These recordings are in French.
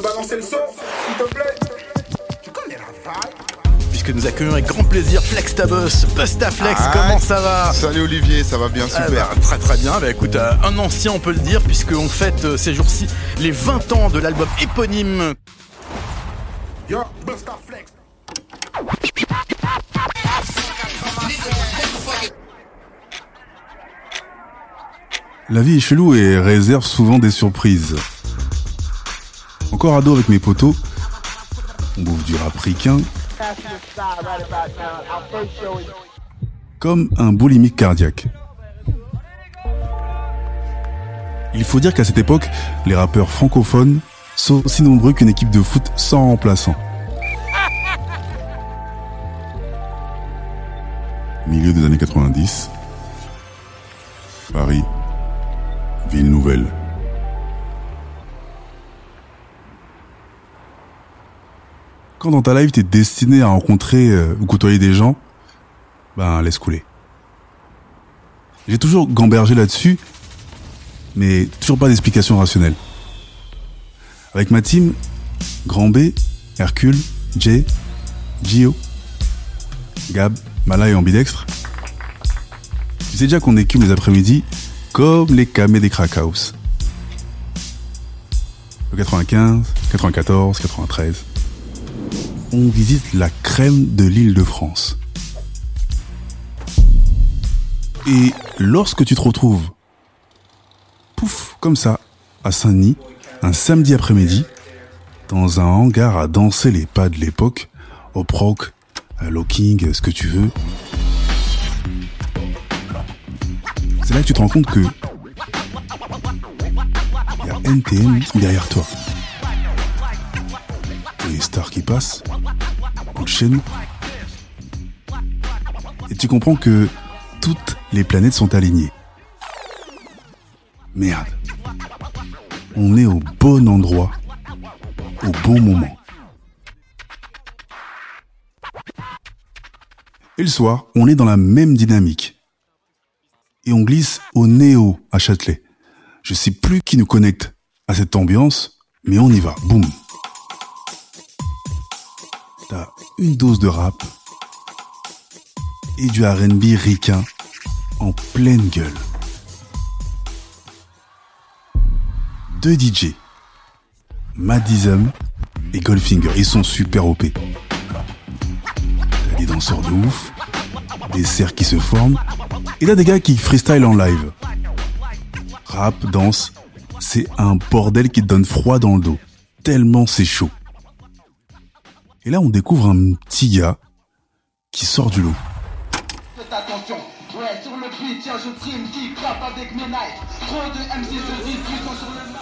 balancer le son, s'il te plaît Tu connais la vibe Puisque nous accueillons avec grand plaisir Flex Tabus, Busta Flex, Aïe. comment ça va Salut Olivier, ça va bien, Ah super. bah, Très très bien, bah écoute, euh, un ancien on peut le dire, puisqu'on fête euh, ces jours-ci les 20 ans de l'album éponyme. Yo, Busta Flex La vie est chelou et réserve souvent des surprises. Encore ado avec mes potos, on bouffe du rap ricain comme un boulimique cardiaque. Il faut dire qu'à cette époque, les rappeurs francophones sont aussi nombreux qu'une équipe de foot sans remplaçant. Milieu des années 90, Paris, ville nouvelle. Quand dans ta life t'es destiné à rencontrer euh, ou côtoyer des gens, ben laisse couler. J'ai toujours gambergé là-dessus, mais toujours pas d'explication rationnelle. Avec ma team, Grand B, Hercule, Jay, Gio, Gab, Mala et ambidextre, tu sais déjà qu'on écume les après-midi comme les camés des crack house. Le 95, 94, 93. On visite la crème de l'île de France. Et lorsque tu te retrouves, pouf, comme ça, à Saint-Denis, un samedi après-midi, dans un hangar à danser les pas de l'époque, au proc, à locking, ce que tu veux, c'est là que tu te rends compte que il y a NTM derrière toi. Les stars qui passent, coup de chaîne. Et tu comprends que toutes les planètes sont alignées. Merde. On est au bon endroit, au bon moment. Et le soir, on est dans la même dynamique et on glisse au Néo à Châtelet. Je sais plus qui nous connecte à cette ambiance, mais on y va. Boum. T'as une dose de rap et du R&B ricain en pleine gueule. Deux DJ, Madism et Goldfinger, ils sont super OP. T'as des danseurs de ouf, des cerfs qui se forment, et là, des gars qui freestyle en live. Rap, danse, c'est un bordel qui te donne froid dans le dos. Tellement c'est chaud. Et là, on découvre un petit gars qui sort du lot. Faites attention, ouais, sur le beat, tiens, je qui avec mes knives. Trop de MC se disent puissants sur le mic.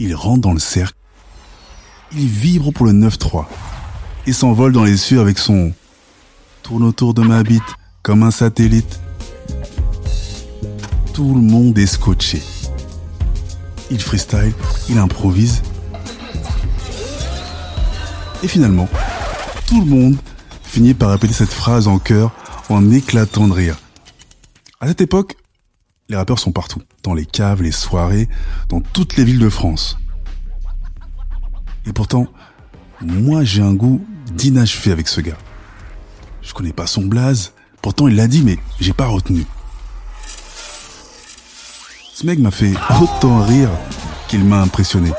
Il rentre dans le cercle. Il vibre pour le 9-3. Et s'envole dans les cieux avec son tourne autour de ma bite comme un satellite. Tout le monde est scotché. Il freestyle, il improvise. Et finalement, tout le monde finit par répéter cette phrase en chœur en éclatant de rire. À cette époque, les rappeurs sont partout, dans les caves, les soirées, dans toutes les villes de France. Et pourtant, moi j'ai un goût d'inachevé avec ce gars. Je connais pas son blaze, pourtant il l'a dit mais j'ai pas retenu. Ce mec m'a fait autant rire qu'il m'a impressionné.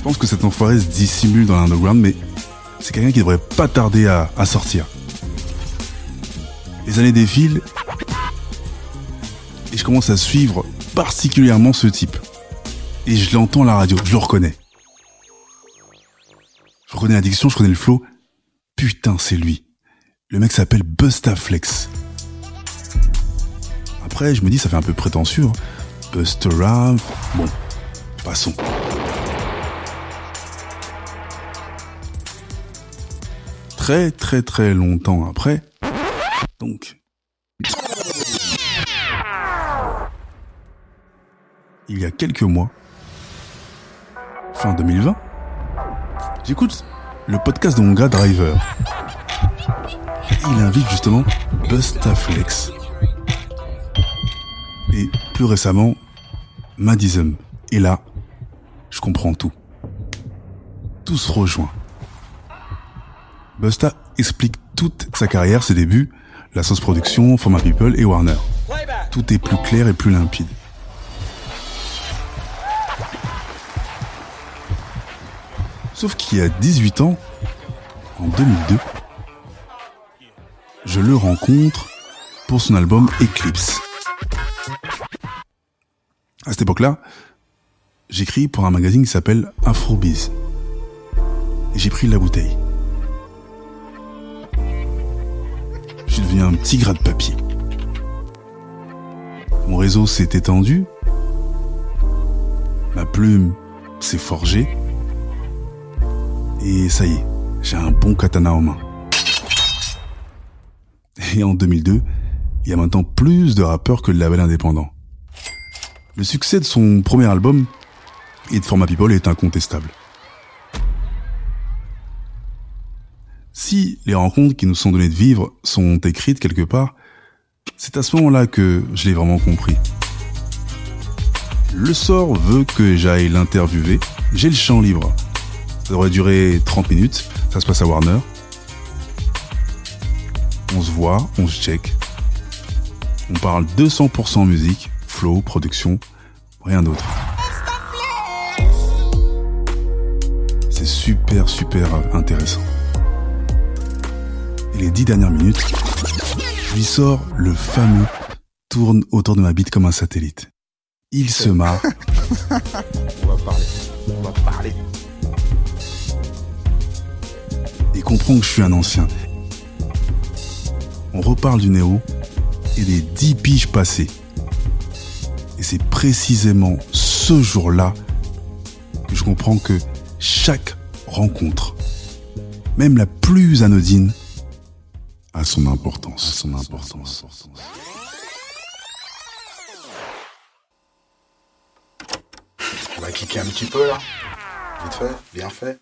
Je pense que cet enfoiré se dissimule dans l'underground mais c'est quelqu'un qui devrait pas tarder à, sortir. Les années défilent et je commence à suivre particulièrement ce type. Et je l'entends à la radio, je le reconnais. Je reconnais l'addiction, je reconnais le flow. Putain, c'est lui. Le mec s'appelle Bustaflex. Après, je me dis, ça fait un peu prétentieux. hein. Busta. Bon, passons. Très très très longtemps après, donc, il y a quelques mois, fin 2020, j'écoute le podcast de mon gars Driver. Il invite justement Bustaflex. Et plus récemment, Madism Et là, je comprends tout. Tout se rejoint. Busta explique toute sa carrière, ses débuts, la sauce production, Format People et Warner. Tout est plus clair et plus limpide. Sauf qu'il y a 18 ans, en 2002, je le rencontre pour son album Eclipse. À cette époque-là, j'écris pour un magazine qui s'appelle Afrobiz. Et j'ai pris la bouteille. Un petit gras de papier. Mon réseau s'est étendu. Ma plume s'est forgée. Et ça y est, j'ai un bon katana en main. Et en 2002, il y a maintenant plus de rappeurs que de labels indépendants. Le succès de son premier album et de Format People est incontestable. Si les rencontres qui nous sont données de vivre sont écrites quelque part, c'est à ce moment-là que je l'ai vraiment compris. Le sort veut que j'aille l'interviewer. J'ai le champ libre. Ça devrait durer 30 minutes. Ça se passe à Warner. On se voit, on se check. On parle 200% musique, flow, production, rien d'autre. C'est super, super intéressant. Les dix dernières minutes, je lui sors le fameux tourne autour de ma bite comme un satellite. Il se marre. On va parler. On va parler. et comprend que je suis un ancien. On reparle du Néo et des dix piges passées. Et c'est précisément ce jour-là que je comprends que chaque rencontre, même la plus anodine, a son importance. A son importance. On va kicker un petit peu là. Vite fait, bien fait.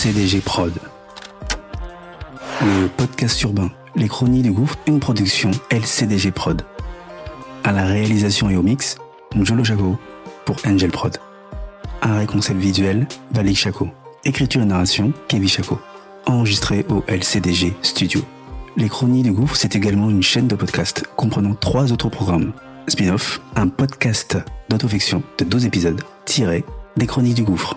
LCDG Prod. Le podcast urbain, les chroniques du gouffre, une production LCDG Prod. À la réalisation et au mix, Njolo Chaco pour Angel Prod. Un concept visuel, Valik Chaco. Écriture et narration, Kevin Chaco. Enregistré au LCDG Studio. Les Chroniques du Gouffre, c'est également une chaîne de podcast comprenant trois autres programmes. Spin-off, un podcast d'autofiction de 12 épisodes, tiré des Chroniques du Gouffre.